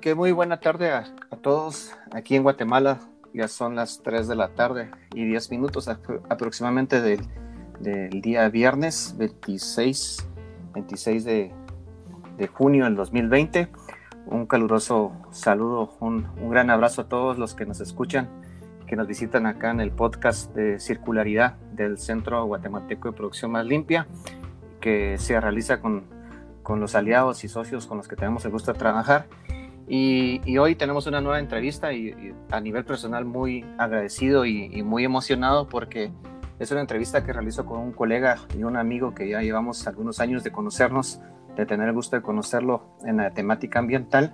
Ok, muy buena tarde a, todos. Aquí en Guatemala ya son las 3 de la tarde y 10 minutos aproximadamente del, día viernes 26, 26 de, junio del 2020. Un caluroso saludo, un, un gran abrazo a todos los que nos escuchan, que nos visitan acá en el podcast de circularidad del Centro Guatemalteco de Producción Más Limpia, que se realiza con, con los aliados y socios con los que tenemos el gusto de trabajar. Y, hoy tenemos una nueva entrevista y, a nivel personal muy agradecido y, muy emocionado porque es una entrevista que realizo con un colega y un amigo que ya llevamos algunos años de conocernos, de tener el gusto de conocerlo en la temática ambiental.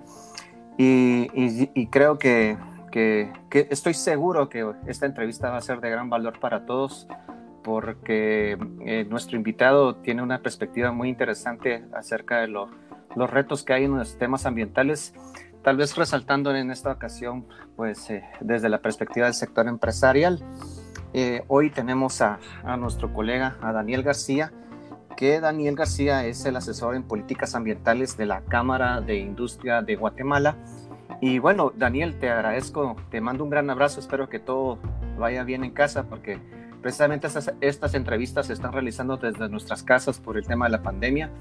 Y, creo que, que, estoy seguro que esta entrevista va a ser de gran valor para todos porque eh, nuestro invitado tiene una perspectiva muy interesante acerca de los retos que hay en los temas ambientales tal vez resaltando en esta ocasión, pues eh, desde la perspectiva del sector empresarial. Eh, hoy tenemos a, nuestro colega, a Daniel García, que Daniel García es el asesor en políticas ambientales de la Cámara de Industria de Guatemala. Y bueno, Daniel, te agradezco, te mando un gran abrazo, espero que todo vaya bien en casa, porque precisamente estas, estas entrevistas se están realizando desde nuestras casas por el tema de la pandemia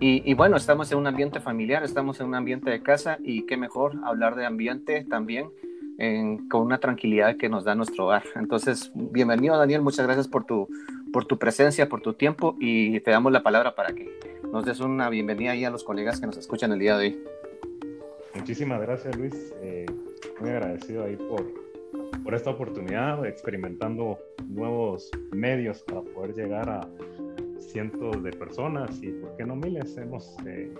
y, bueno, estamos en un ambiente familiar, estamos en un ambiente de casa y qué mejor hablar de ambiente también con una tranquilidad que nos da nuestro hogar. Entonces, bienvenido Daniel, muchas gracias por tu, por tu presencia, por tu tiempo y te damos la palabra para que nos des una bienvenida ahí a los colegas que nos escuchan el día de hoy. Muchísimas gracias Luis, eh, muy agradecido ahí por, por esta oportunidad, experimentando nuevos medios para poder llegar a cientos de personas y, ¿por qué no miles? Hemos eh,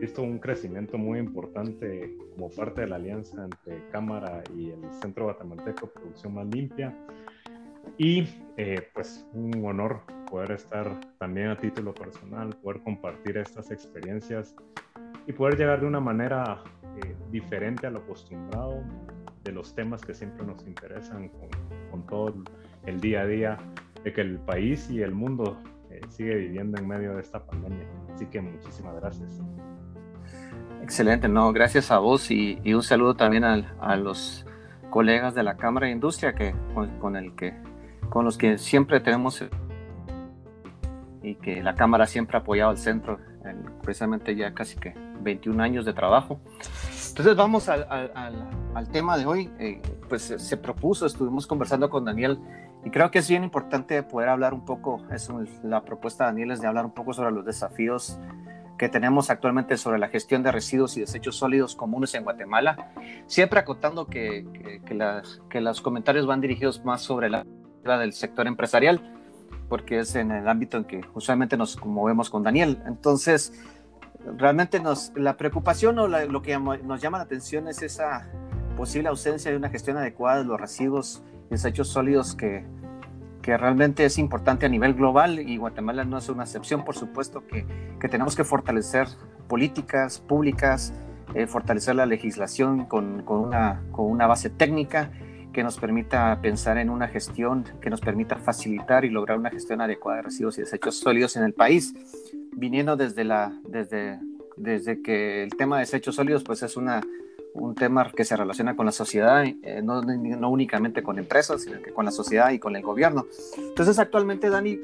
visto un crecimiento muy importante como parte de la alianza entre Cámara y el Centro Guatemalteco Producción Más Limpia. Y eh, pues un honor poder estar también a título personal, poder compartir estas experiencias y poder llegar de una manera eh, diferente a lo acostumbrado de los temas que siempre nos interesan con, con todo el día a día de que el país y el mundo sigue viviendo en medio de esta pandemia. Así que muchísimas gracias. Excelente, no, gracias a vos y, un saludo también a, los colegas de la Cámara de Industria que, con, el que, con los que siempre tenemos y que la Cámara siempre ha apoyado al centro, precisamente ya casi que 21 años de trabajo. Entonces vamos al, al, tema de hoy. Eh, pues se propuso, estuvimos conversando con Daniel y creo que es bien importante poder hablar un poco, es la propuesta de Daniel es de hablar un poco sobre los desafíos que tenemos actualmente sobre la gestión de residuos y desechos sólidos comunes en Guatemala, siempre acotando que, que, que los comentarios van dirigidos más sobre la del sector empresarial, porque es en el ámbito en que usualmente nos movemos con Daniel. Entonces, realmente nos, la preocupación o lo que nos llama la atención es esa posible ausencia de una gestión adecuada de los residuos desechos sólidos que, que realmente es importante a nivel global y Guatemala no es una excepción, por supuesto que, que tenemos que fortalecer políticas públicas, eh, fortalecer la legislación con, con, una, con una base técnica que nos permita pensar en una gestión que nos permita facilitar y lograr una gestión adecuada de residuos y desechos sólidos en el país, viniendo desde, la, desde, desde que el tema de desechos sólidos pues es una un tema que se relaciona con la sociedad, eh, no, no, únicamente con empresas, sino que con la sociedad y con el gobierno. Entonces, actualmente, Dani,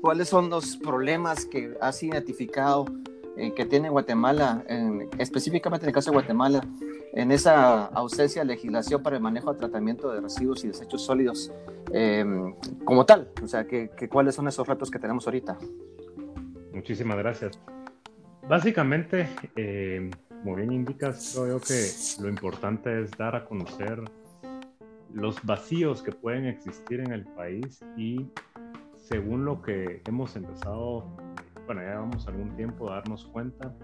¿cuáles son los problemas que has identificado eh, que tiene Guatemala, específicamente en el caso de Guatemala, en esa ausencia de legislación para el manejo y tratamiento de residuos y desechos sólidos em, como tal? O sea, que, ¿cuáles son esos retos que tenemos ahorita? Muchísimas gracias. Básicamente, eh, como bien indicas, creo que lo importante es dar a conocer los vacíos que pueden existir en el país y según lo que hemos empezado, bueno, ya llevamos algún tiempo a darnos cuenta,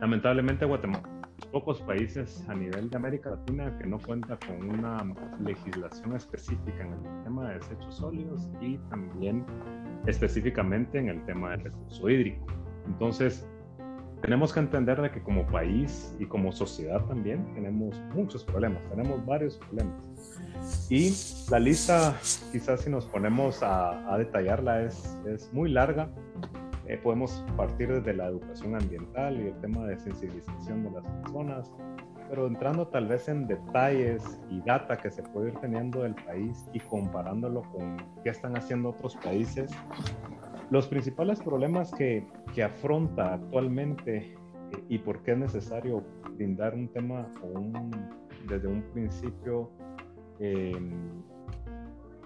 lamentablemente Guatemala pocos países a nivel de América Latina que no cuenta con una legislación específica en el tema de desechos sólidos y también específicamente en el tema del recurso hídrico. Entonces, tenemos que entender de que como país y como sociedad también tenemos muchos problemas, tenemos varios problemas. Y la lista, quizás si nos ponemos a, detallarla, es, es, muy larga. eh, podemos partir desde la educación ambiental y el tema de sensibilización de las personas, pero entrando tal vez en detalles y data que se puede ir teniendo del país y comparándolo con qué están haciendo otros países, los principales problemas que, que afronta actualmente eh, y por qué es necesario brindar un tema un, desde un principio eh,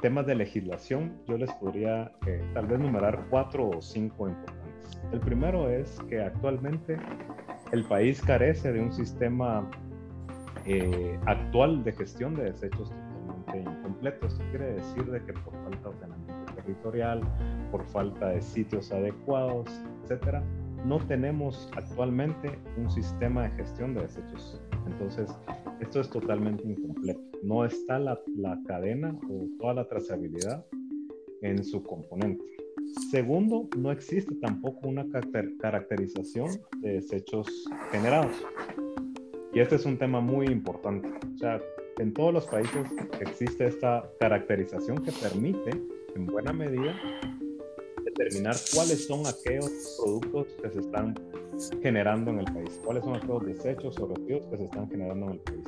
temas de legislación, yo les podría eh, tal vez numerar cuatro o cinco importantes. El primero es que actualmente el país carece de un sistema eh, actual de gestión de desechos totalmente incompleto. Esto quiere decir de que por falta de ordenamiento territorial, por falta de sitios adecuados, etcétera, no tenemos actualmente un sistema de gestión de desechos. Entonces, esto es totalmente incompleto. No está la, la cadena o toda la trazabilidad en su componente. Segundo, no existe tampoco una caracterización de desechos generados. Y este es un tema muy importante. O sea, en todos los países existe esta caracterización que permite, en buena medida, determinar cuáles son aquellos productos que se están generando en el país, cuáles son aquellos desechos o residuos que se están generando en el país.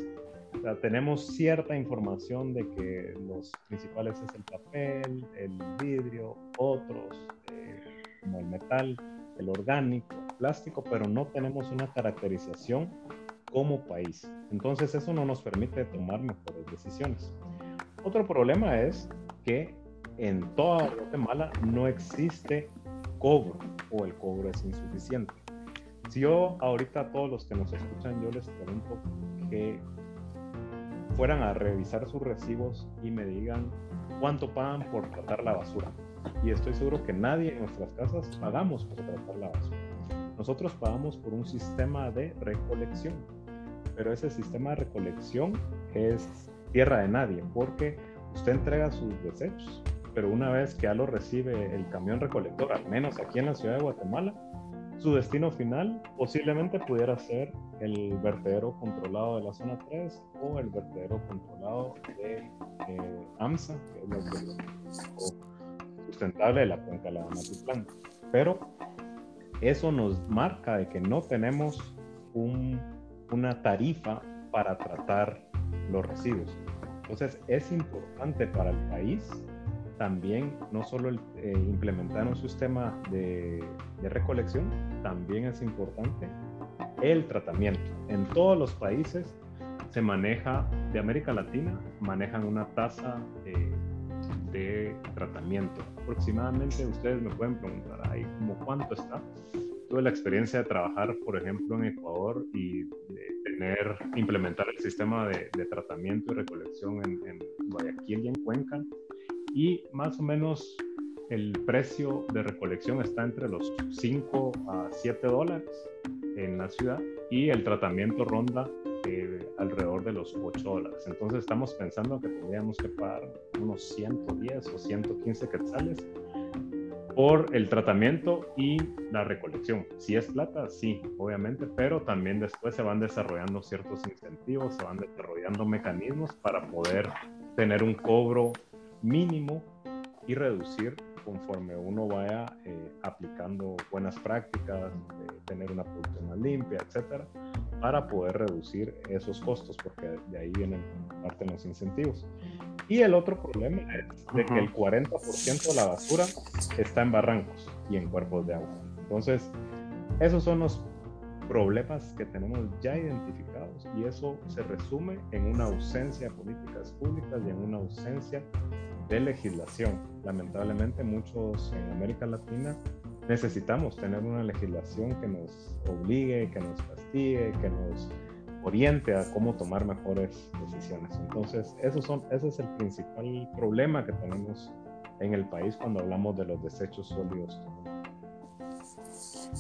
O sea, tenemos cierta información de que los principales es el papel, el vidrio, otros, eh, como el metal, el orgánico, el plástico, pero no tenemos una caracterización como país. Entonces eso no nos permite tomar mejores decisiones. Otro problema es que en toda Guatemala no existe cobro o el cobro es insuficiente. Si yo ahorita a todos los que nos escuchan, yo les pregunto que fueran a revisar sus recibos y me digan cuánto pagan por tratar la basura. Y estoy seguro que nadie en nuestras casas pagamos por tratar la basura. Nosotros pagamos por un sistema de recolección. Pero ese sistema de recolección es tierra de nadie porque usted entrega sus desechos, pero una vez que ya lo recibe el camión recolector, al menos aquí en la ciudad de Guatemala, su destino final posiblemente pudiera ser el vertedero controlado de la zona 3 o el vertedero controlado de eh, AMSA, que es lo sustentable de la cuenca de la Matitlán. Pero eso nos marca de que no tenemos una tarifa para tratar los residuos. Entonces es importante para el país también no solo eh, implementar un sistema de, recolección, también es importante el tratamiento. En todos los países se maneja, de América Latina, manejan una tasa eh, de tratamiento. Aproximadamente, ustedes me pueden preguntar ahí como cuánto está. Tuve la experiencia de trabajar, por ejemplo, en Ecuador y tener, implementar el sistema de, tratamiento y recolección en, en Guayaquil y en Cuenca y más o menos el precio de recolección está entre los 5 a 7 dólares en la ciudad y el tratamiento ronda eh, alrededor de los 8 dólares. Entonces estamos pensando que tendríamos que pagar unos 110 o 115 quetzales por el tratamiento y la recolección. Si es plata, sí, obviamente, pero también después se van desarrollando ciertos incentivos, se van desarrollando mecanismos para poder tener un cobro mínimo y reducir conforme uno vaya eh, aplicando buenas prácticas, tener una producción más limpia, etcétera, para poder reducir esos costos, porque de ahí vienen parte de los incentivos. Y el otro problema es de que el 40% de la basura está en barrancos y en cuerpos de agua. Entonces, esos son los problemas que tenemos ya identificados y eso se resume en una ausencia de políticas públicas y en una ausencia de legislación. Lamentablemente muchos en América Latina necesitamos tener una legislación que nos obligue, que nos castigue, que nos oriente a cómo tomar mejores decisiones. Entonces, esos son, ese es el principal problema que tenemos en el país cuando hablamos de los desechos sólidos.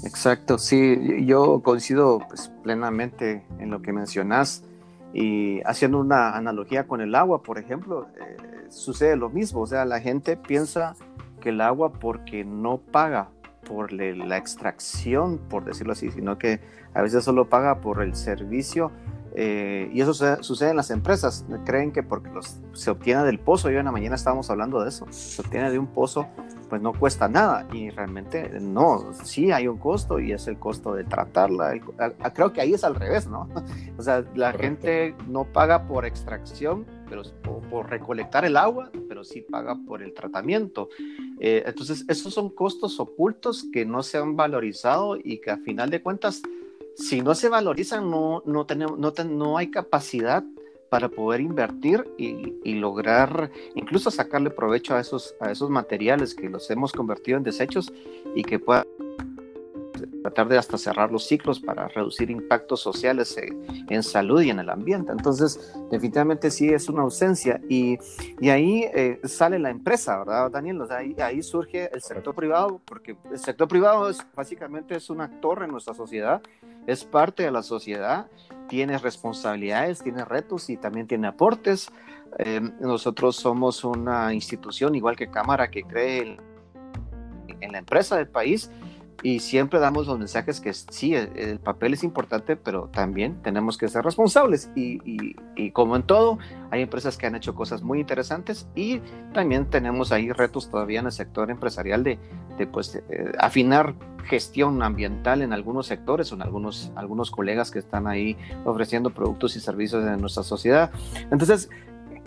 Exacto, sí, yo coincido pues, plenamente en lo que mencionas y haciendo una analogía con el agua, por ejemplo, eh, sucede lo mismo, o sea, la gente piensa que el agua porque no paga por la extracción, por decirlo así, sino que a veces solo paga por el servicio, eh, y eso sucede en las empresas. Creen que porque los, se obtiene del pozo, yo en la mañana estábamos hablando de eso, se obtiene de un pozo, pues no cuesta nada. Y realmente no, sí hay un costo y es el costo de tratarla. Creo que ahí es al revés, ¿no? O sea, la gente no paga por extracción, pero por, recolectar el agua, pero sí paga por el tratamiento. Eh, entonces, esos son costos ocultos que no se han valorizado y que a final de cuentas si no se valorizan, no, no, tenemos, no, no hay capacidad para poder invertir y, lograr incluso sacarle provecho a esos, a esos materiales que los hemos convertido en desechos y que puedan tratar de hasta cerrar los ciclos para reducir impactos sociales en, salud y en el ambiente. Entonces, definitivamente sí es una ausencia y, y ahí eh, sale la empresa, ¿verdad, Daniel? ahí, ahí, surge el sector privado, porque el sector privado es, básicamente es un actor en nuestra sociedad, es parte de la sociedad, tiene responsabilidades, tiene retos y también tiene aportes. Eh, nosotros somos una institución, igual que Cámara, que cree en la empresa del país y siempre damos los mensajes que sí, el, papel es importante, pero también tenemos que ser responsables. Y, y, como en todo, hay empresas que han hecho cosas muy interesantes y también tenemos ahí retos todavía en el sector empresarial de, pues, afinar gestión ambiental en algunos sectores en algunos, algunos colegas que están ahí ofreciendo productos y servicios en nuestra sociedad. Entonces,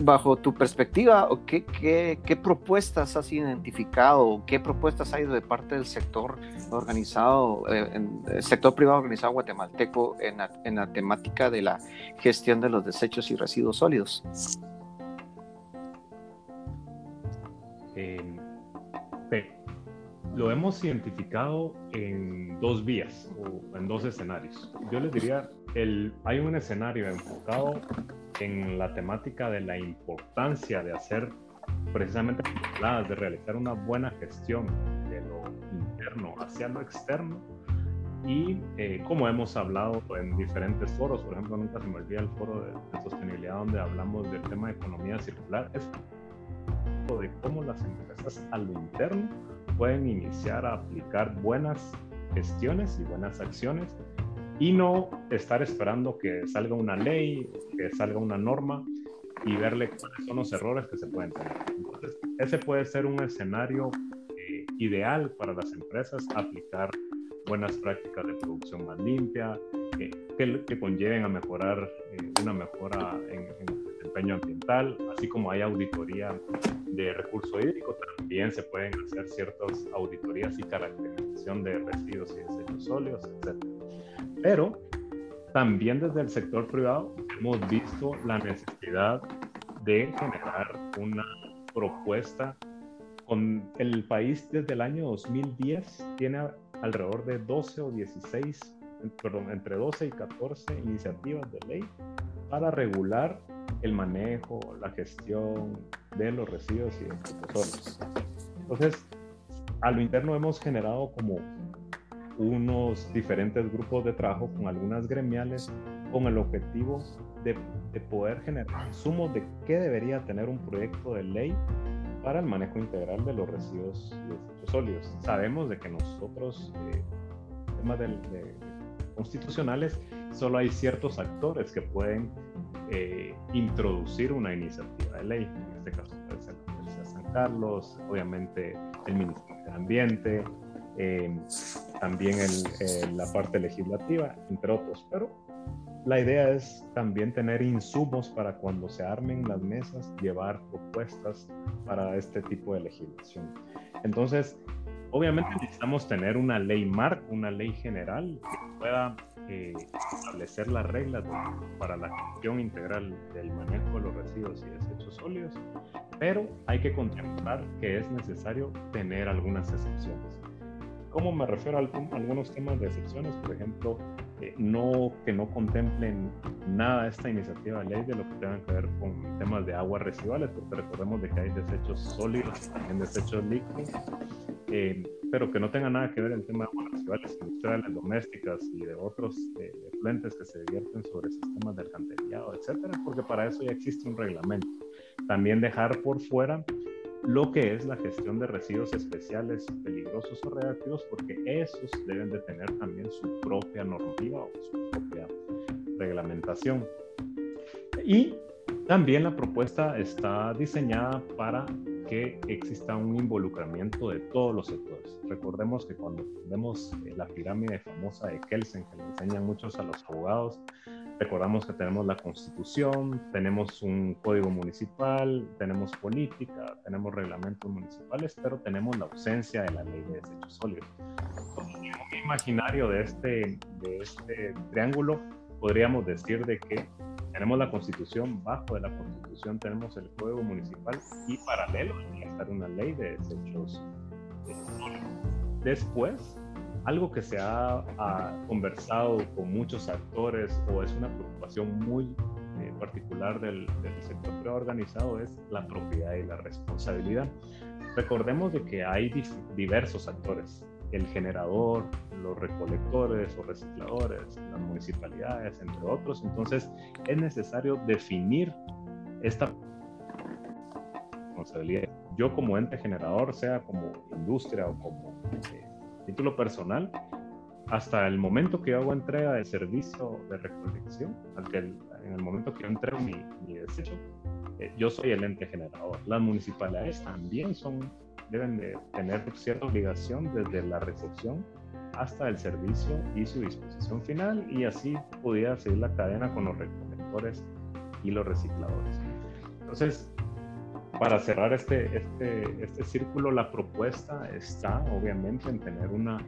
bajo tu perspectiva, ¿qué, qué, qué propuestas has identificado? ¿Qué propuestas hay de parte del sector organizado, eh, en, el sector privado organizado guatemalteco en la, en la, temática de la gestión de los desechos y residuos sólidos? Eh, lo hemos identificado en dos vías o en dos escenarios. Yo les diría, el, hay un escenario enfocado en la temática de la importancia de hacer precisamente de realizar una buena gestión de lo interno hacia lo externo. Y eh, como hemos hablado en diferentes foros, por ejemplo, nunca se me olvida el foro de, sostenibilidad donde hablamos del tema de economía circular, es de cómo las empresas a lo interno pueden iniciar a aplicar buenas gestiones y buenas acciones y no estar esperando que salga una ley, que salga una norma y verle cuáles son los errores que se pueden tener. Entonces, ese puede ser un escenario eh, ideal para las empresas, aplicar buenas prácticas de producción más limpia, que, que, conlleven a mejorar eh, una mejora en, en, desempeño ambiental, así como hay auditoría de recurso hídrico, también se pueden hacer ciertas auditorías y caracterización de residuos y desechos sólidos, etc. Pero también desde el sector privado hemos visto la necesidad de generar una propuesta con el país desde el año 2010 tiene alrededor de 12 o 16, perdón, entre 12 y 14 iniciativas de ley para regular el manejo, la gestión de los residuos y de los Entonces, a lo interno hemos generado como unos diferentes grupos de trabajo con algunas gremiales con el objetivo de, poder generar insumos de qué debería tener un proyecto de ley para el manejo integral de los residuos y desechos sólidos. Sabemos de que nosotros, eh, temas de, constitucionales, solo hay ciertos actores que pueden eh, introducir una iniciativa de ley. En este caso puede ser la Universidad de San Carlos, obviamente el Ministerio de Ambiente, eh, también el, la parte legislativa, entre otros. Pero la idea es también tener insumos para cuando se armen las mesas, llevar propuestas para este tipo de legislación. Entonces, obviamente necesitamos tener una ley marco, una ley general que pueda eh, establecer las reglas para la gestión integral del manejo de los residuos y desechos sólidos, pero hay que contemplar que es necesario tener algunas excepciones. ¿Cómo me refiero a algunos temas de excepciones? Por ejemplo, eh, no, que no contemplen nada esta iniciativa de ley de lo que tenga que ver con temas de aguas residuales, porque recordemos de que hay desechos sólidos, también desechos líquidos, eh, pero que no tenga nada que ver el tema de aguas residuales industriales, domésticas y de otros eh, que se divierten sobre sistemas de alcantarillado, etcétera, porque para eso ya existe un reglamento. También dejar por fuera lo que es la gestión de residuos especiales peligrosos o reactivos, porque esos deben de tener también su propia normativa o su propia reglamentación. Y también la propuesta está diseñada para que exista un involucramiento de todos los sectores. Recordemos que cuando vemos eh, la pirámide famosa de Kelsen, que le enseñan muchos a los abogados, recordamos que tenemos la constitución, tenemos un código municipal, tenemos política, tenemos reglamentos municipales, pero tenemos la ausencia de la ley de desechos sólidos. Un imaginario de este, de este triángulo podríamos decir de que tenemos la constitución, bajo de la constitución tenemos el código municipal y paralelo a estar una ley de desechos Después, algo que se ha, conversado con muchos actores o es una preocupación muy eh, particular del, del sector preorganizado es la propiedad y la responsabilidad. Recordemos de que hay diversos actores el generador, los recolectores o recicladores, las municipalidades, entre otros. Entonces, es necesario definir esta responsabilidad. Yo como ente generador, sea como industria o como eh, título personal, hasta el momento que yo hago entrega de servicio de recolección, en el momento que yo entrego mi, desecho, eh, yo soy el ente generador. Las municipalidades también son deben de tener cierta obligación desde la recepción hasta el servicio y su disposición final y así pudiera seguir la cadena con los recolectores y los recicladores. Entonces, para cerrar este, este, este círculo, la propuesta está obviamente en tener una,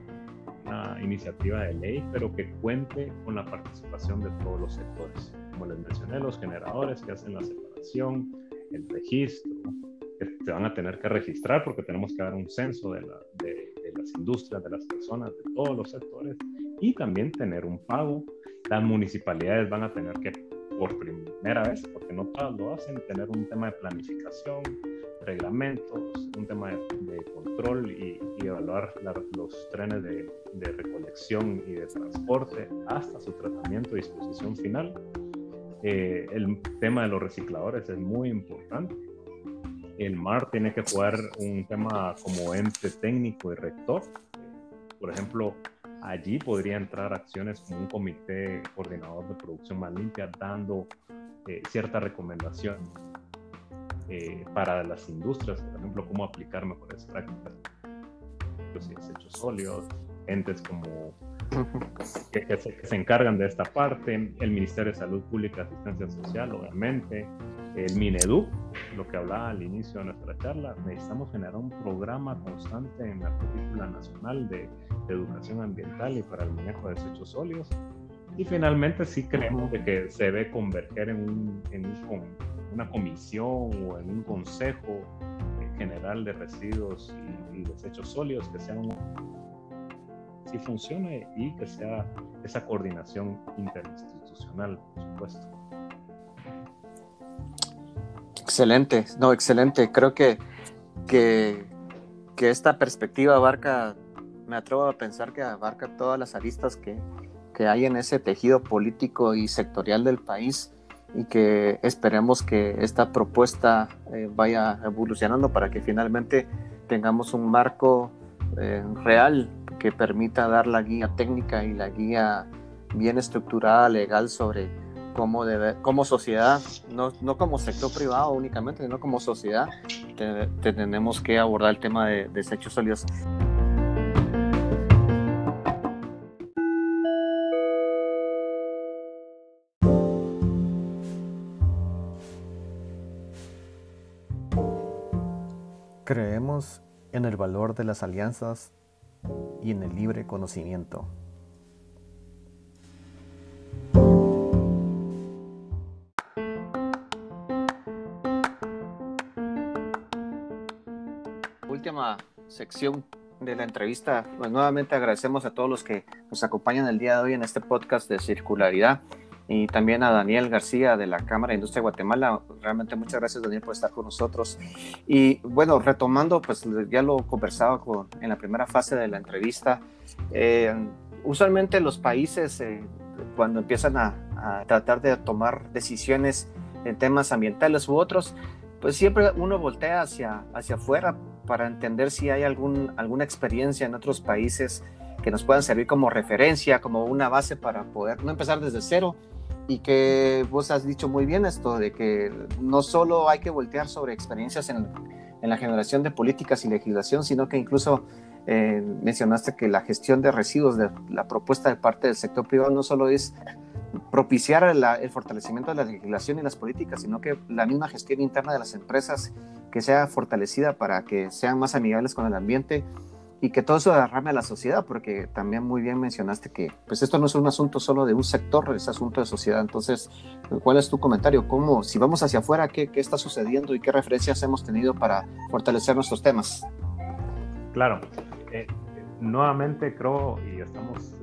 una iniciativa de ley, pero que cuente con la participación de todos los sectores. Como les mencioné, los generadores que hacen la separación, el registro, se van a tener que registrar porque tenemos que dar un censo de, de, las industrias, de las personas, de todos los sectores y también tener un pago. Las municipalidades van a tener que, por primera vez, porque no todas lo hacen, tener un tema de planificación, reglamentos, un tema de, control y, evaluar los trenes de, de, recolección y de transporte hasta su tratamiento y disposición final. Eh, el tema de los recicladores es muy importante el MAR tiene que jugar un tema como ente técnico y rector. Por ejemplo, allí podría entrar acciones como un comité coordinador de producción más limpia dando eh, cierta recomendación eh, para las industrias, por ejemplo, cómo aplicar mejores prácticas, los desechos sólidos, entes como que, se, encargan de esta parte, el Ministerio de Salud Pública y Asistencia Social, obviamente, el Minedu, lo que hablaba al inicio de nuestra charla, necesitamos generar un programa constante en la currícula nacional de, educación ambiental y para el manejo de desechos sólidos. Y finalmente sí creemos de que se debe converger en, un, en una comisión o en un consejo general de residuos y, y desechos sólidos que sea un sí funcione y que sea esa coordinación interinstitucional, por supuesto. Excelente, no, excelente. Creo que, que, esta perspectiva abarca, me atrevo a pensar que abarca todas las aristas que, que hay en ese tejido político y sectorial del país y que esperemos que esta propuesta eh, vaya evolucionando para que finalmente tengamos un marco eh, real que permita dar la guía técnica y la guía bien estructurada, legal sobre cómo, debe, como sociedad, no, no, como sector privado únicamente, sino como sociedad, tenemos que abordar el tema de, desechos sólidos. Creemos en el valor de las alianzas y en el libre conocimiento. Sección de la entrevista. Pues nuevamente agradecemos a todos los que nos acompañan el día de hoy en este podcast de circularidad y también a Daniel García de la Cámara de Industria de Guatemala. Realmente muchas gracias Daniel por estar con nosotros. Y bueno, retomando, pues ya lo conversaba con, en la primera fase de la entrevista, eh, usualmente los países eh, cuando empiezan a, tratar de tomar decisiones en temas ambientales u otros, pues siempre uno voltea hacia, hacia afuera para entender si hay algún, alguna experiencia en otros países que nos puedan servir como referencia, como una base para poder no empezar desde cero, y que vos has dicho muy bien esto, de que no solo hay que voltear sobre experiencias en, en la generación de políticas y legislación, sino que incluso eh, mencionaste que la gestión de residuos, de la propuesta de parte del sector privado no solo es propiciar el fortalecimiento de la legislación y las políticas, sino que la misma gestión interna de las empresas que sea fortalecida para que sean más amigables con el ambiente y que todo eso derrame a la sociedad, porque también muy bien mencionaste que pues esto no es un asunto solo de un sector, es asunto de sociedad. Entonces, ¿cuál es tu comentario? ¿Cómo, si vamos hacia afuera, qué, qué está sucediendo y qué referencias hemos tenido para fortalecer nuestros temas? Claro, eh, nuevamente creo y estamos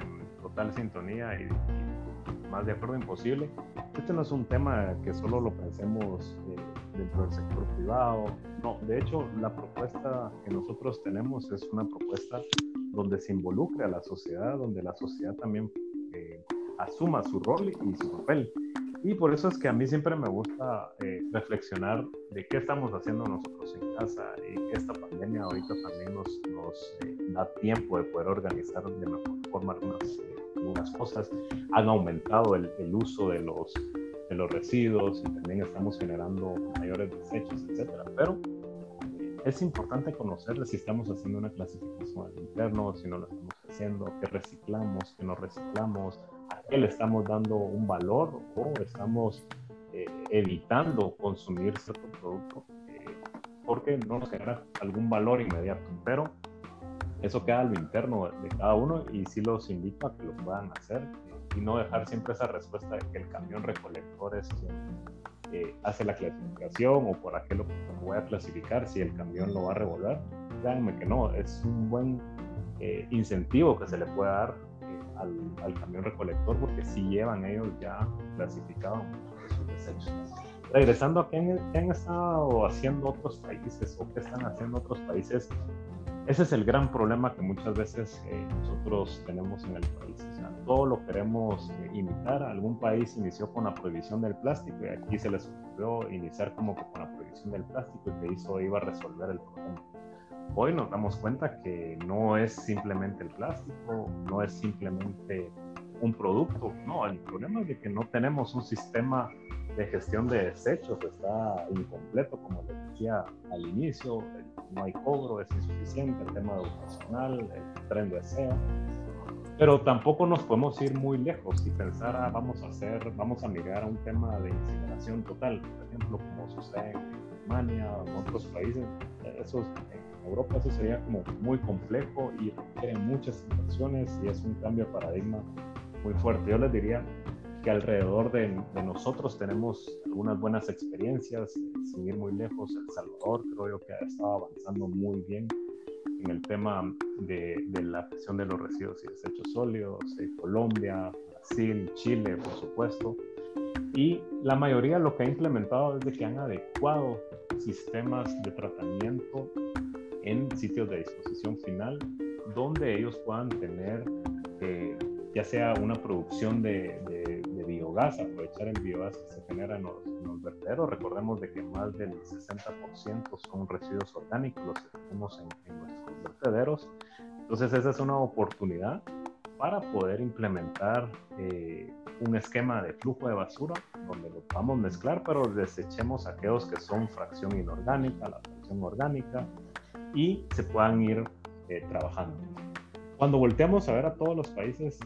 en total sintonía y, más de acuerdo imposible. Este no es un tema que solo lo pensemos eh, dentro del sector privado. No, de hecho, la propuesta que nosotros tenemos es una propuesta donde se involucre a la sociedad, donde la sociedad también eh, asuma su rol y su papel. Y por eso es que a mí siempre me gusta eh, reflexionar de qué estamos haciendo nosotros en casa y esta pandemia ahorita también nos, nos eh, da tiempo de poder organizar de mejor forma algunas, eh, algunas cosas. Han aumentado el, el, uso de los, de los residuos y también estamos generando mayores desechos, etcétera. Pero es importante conocer si estamos haciendo una clasificación al interno, si no lo estamos haciendo, qué reciclamos, qué no reciclamos, a qué le estamos dando un valor o estamos eh, evitando consumir cierto producto eh, porque no nos genera algún valor inmediato. Pero eso queda a lo interno de cada uno y sí los invito a que lo puedan hacer eh, y no dejar siempre esa respuesta de que el camión recolector es quien hace la clasificación o por qué lo voy a clasificar si el camión lo va a revolver. Créanme que no, es un buen incentivo que se le puede dar al, camión recolector porque si llevan ellos ya clasificado muchos de sus desechos. Regresando a qué han, estado haciendo otros países o qué están haciendo otros países, ese es el gran problema que muchas veces eh, nosotros tenemos en el país. O sea, todo lo queremos eh, imitar. Algún país inició con la prohibición del plástico y aquí se les ocurrió iniciar como con la prohibición del plástico y que hizo iba a resolver el problema hoy nos damos cuenta que no es simplemente el plástico, no es simplemente un producto, no, el problema es de que no tenemos un sistema de gestión de desechos, está incompleto, como les decía al inicio, no hay cobro, es insuficiente, el tema educacional, el tren de pero tampoco nos podemos ir muy lejos y pensar, ah, vamos a hacer, vamos a migrar a un tema de incineración total, por ejemplo, como sucede en Alemania o en otros países, esos Europa eso sería como muy complejo y requiere muchas inversiones y es un cambio de paradigma muy fuerte. Yo les diría que alrededor de, nosotros tenemos algunas buenas experiencias, sin ir muy lejos, El Salvador creo yo que ha estado avanzando muy bien en el tema de, la gestión de los residuos y desechos sólidos, eh, Colombia, Brasil, Chile, por supuesto. Y la mayoría lo que ha implementado es de que han adecuado sistemas de tratamiento en sitios de disposición final donde ellos puedan tener eh, ya sea una producción de, biogás, aprovechar el biogás que se genera en los, vertederos. Recordemos de que más del 60% son residuos orgánicos los que tenemos en, nuestros vertederos. Entonces esa es una oportunidad para poder implementar eh, un esquema de flujo de basura donde lo podamos mezclar, pero desechemos aquellos que son fracción inorgánica, la fracción orgánica, y se puedan ir eh, trabajando. Cuando volteamos a ver a todos los países,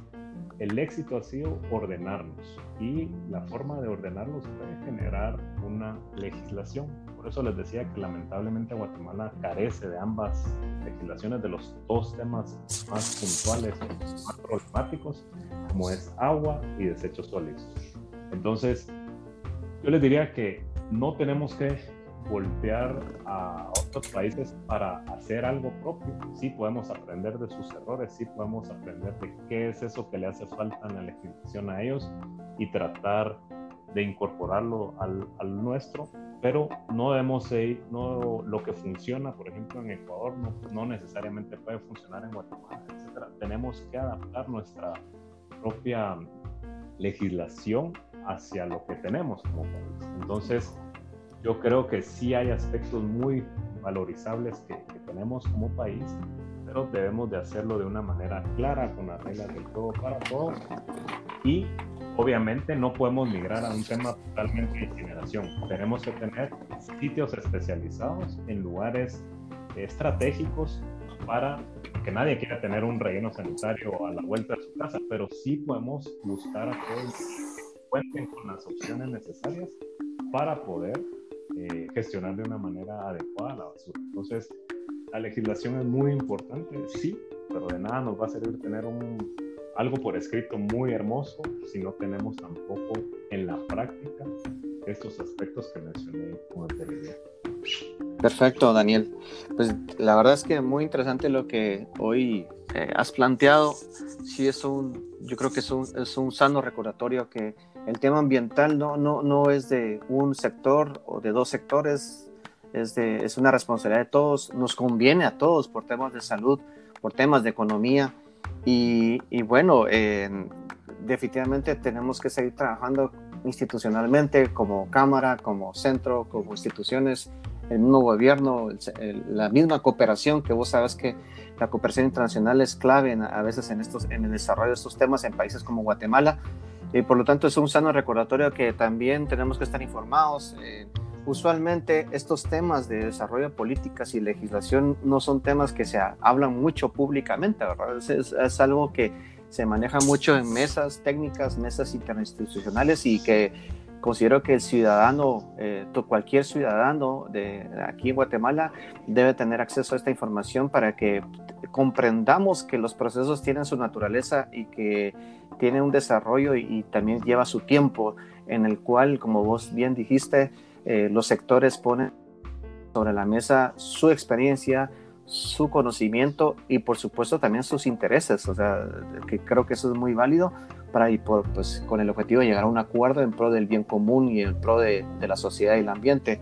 el éxito ha sido ordenarnos y la forma de ordenarlos puede generar una legislación. Por eso les decía que lamentablemente Guatemala carece de ambas legislaciones de los dos temas más puntuales, más problemáticos, como es agua y desechos sólidos. Entonces, yo les diría que no tenemos que voltear a otros países para hacer algo propio. Sí podemos aprender de sus errores, sí podemos aprender de qué es eso que le hace falta en la legislación a ellos y tratar de incorporarlo al, al nuestro, pero no debemos ir, no, lo que funciona, por ejemplo, en Ecuador no, no necesariamente puede funcionar en Guatemala, etc. Tenemos que adaptar nuestra propia legislación hacia lo que tenemos como país. Entonces, yo creo que sí hay aspectos muy valorizables que, tenemos como país, pero debemos de hacerlo de una manera clara, con las reglas del todo para todos y obviamente no podemos migrar a un tema totalmente de generación. Tenemos que tener sitios especializados en lugares estratégicos para que nadie quiera tener un relleno sanitario a la vuelta de su casa, pero sí podemos buscar a todos que cuenten con las opciones necesarias para poder eh, gestionar de una manera adecuada la basura. Entonces, la legislación es muy importante, sí, pero de nada nos va a servir tener un, algo por escrito muy hermoso si no tenemos tampoco en la práctica estos aspectos que mencioné con anterioridad. Perfecto, Daniel. Pues la verdad es que muy interesante lo que hoy eh, has planteado. Sí, es un, yo creo que es un, es un sano recordatorio que el tema ambiental no, no, no es de un sector o de dos sectores, es, de, es una responsabilidad de todos, nos conviene a todos por temas de salud, por temas de economía y, y bueno, definitivamente tenemos que seguir trabajando institucionalmente como Cámara, como centro, como instituciones el mismo gobierno, la misma cooperación, que vos sabes que la cooperación internacional es clave a veces en, estos, en el desarrollo de estos temas en países como Guatemala. Y por lo tanto es un sano recordatorio que también tenemos que estar informados. Eh, usualmente estos temas de desarrollo de políticas y legislación no son temas que se hablan mucho públicamente, es algo que se maneja mucho en mesas técnicas, mesas interinstitucionales y que considero que el ciudadano, eh, cualquier ciudadano de aquí en Guatemala debe tener acceso a esta información para que comprendamos que los procesos tienen su naturaleza y que tienen un desarrollo y, también lleva su tiempo en el cual, como vos bien dijiste, eh, los sectores ponen sobre la mesa su experiencia, su conocimiento y por supuesto también sus intereses, o sea, que creo que eso es muy válido para ir por, pues, con el objetivo de llegar a un acuerdo en pro del bien común y en pro de, de la sociedad y el ambiente.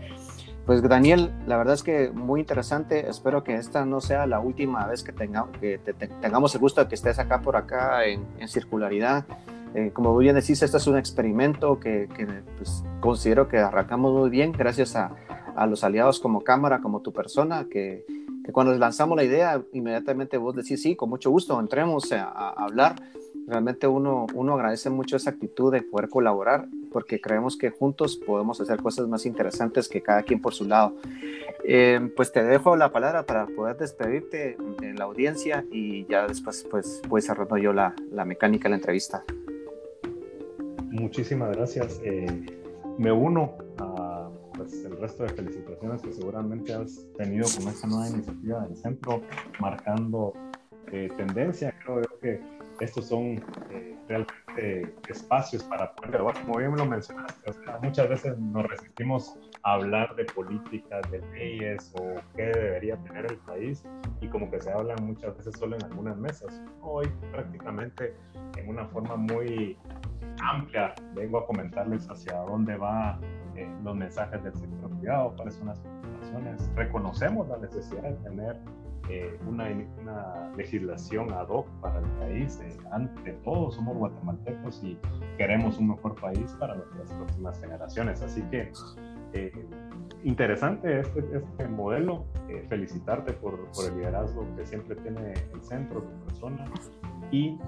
Pues Daniel, la verdad es que muy interesante. Espero que esta no sea la última vez que, tenga, que tengamos el gusto de que estés acá por acá en, en circularidad. Eh, como bien decís, este es un experimento que, que pues, considero que arrancamos muy bien gracias a, a, los aliados como Cámara, como tu persona, que, que, cuando lanzamos la idea, inmediatamente vos decís, sí, con mucho gusto, entremos a, a hablar realmente uno, uno agradece mucho esa actitud de poder colaborar porque creemos que juntos podemos hacer cosas más interesantes que cada quien por su lado. Eh, pues te dejo la palabra para poder despedirte de la audiencia y ya después pues voy cerrando yo la, la mecánica de la entrevista. Muchísimas gracias. Eh, me uno a pues, el resto de felicitaciones que seguramente has tenido con esta nueva iniciativa del centro, marcando eh, tendencia. Creo que estos son eh, realmente espacios para poder como bien lo mencionaste, muchas veces nos resistimos a hablar de políticas, de leyes o qué debería tener el país y como que se hablan muchas veces solo en algunas mesas. Hoy prácticamente en una forma muy amplia vengo a comentarles hacia dónde va eh, los mensajes del sector privado, cuáles son las preocupaciones. Reconocemos la necesidad de tener eh, una, una, legislación ad hoc para el país. Eh, ante todo, somos guatemaltecos y queremos un mejor país para las próximas generaciones. Así que eh, interesante este, este modelo. felicitarte por, por, el liderazgo que siempre tiene el centro, tu persona, y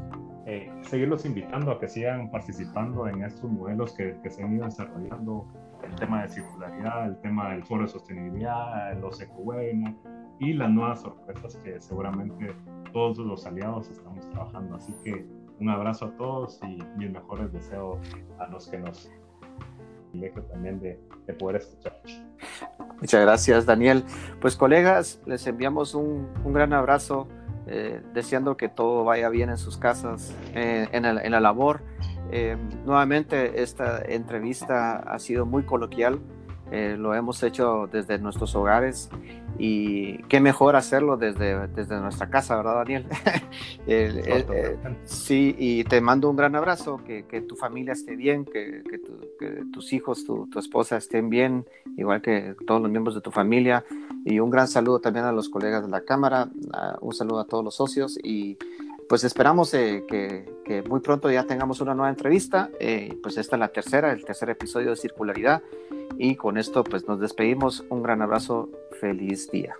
seguirlos invitando a que sigan participando en estos modelos que, que se han ido desarrollando el tema de circularidad, el tema del foro de sostenibilidad, los eco-webinars y las nuevas sorpresas que seguramente todos los aliados estamos trabajando. Así que un abrazo a todos y mis mejores deseos a los que nos dejo también de, de, poder escuchar. Muchas gracias, Daniel. Pues colegas, les enviamos un, un gran abrazo, eh, deseando que todo vaya bien en sus casas, eh, en, la labor. Eh, nuevamente, esta entrevista ha sido muy coloquial. Eh, lo hemos hecho desde nuestros hogares y qué mejor hacerlo desde, desde nuestra casa, ¿verdad, Daniel? Eh, sí, y te mando un gran abrazo, que, que tu familia esté bien, que, que, tus hijos, tu, tu, esposa estén bien, igual que todos los miembros de tu familia. Y un gran saludo también a los colegas de la Cámara, un saludo a todos los socios y pues esperamos eh, que, muy pronto ya tengamos una nueva entrevista. pues esta es la tercera, el tercer episodio de Circularidad. Y con esto pues nos despedimos. Un gran abrazo. Feliz día.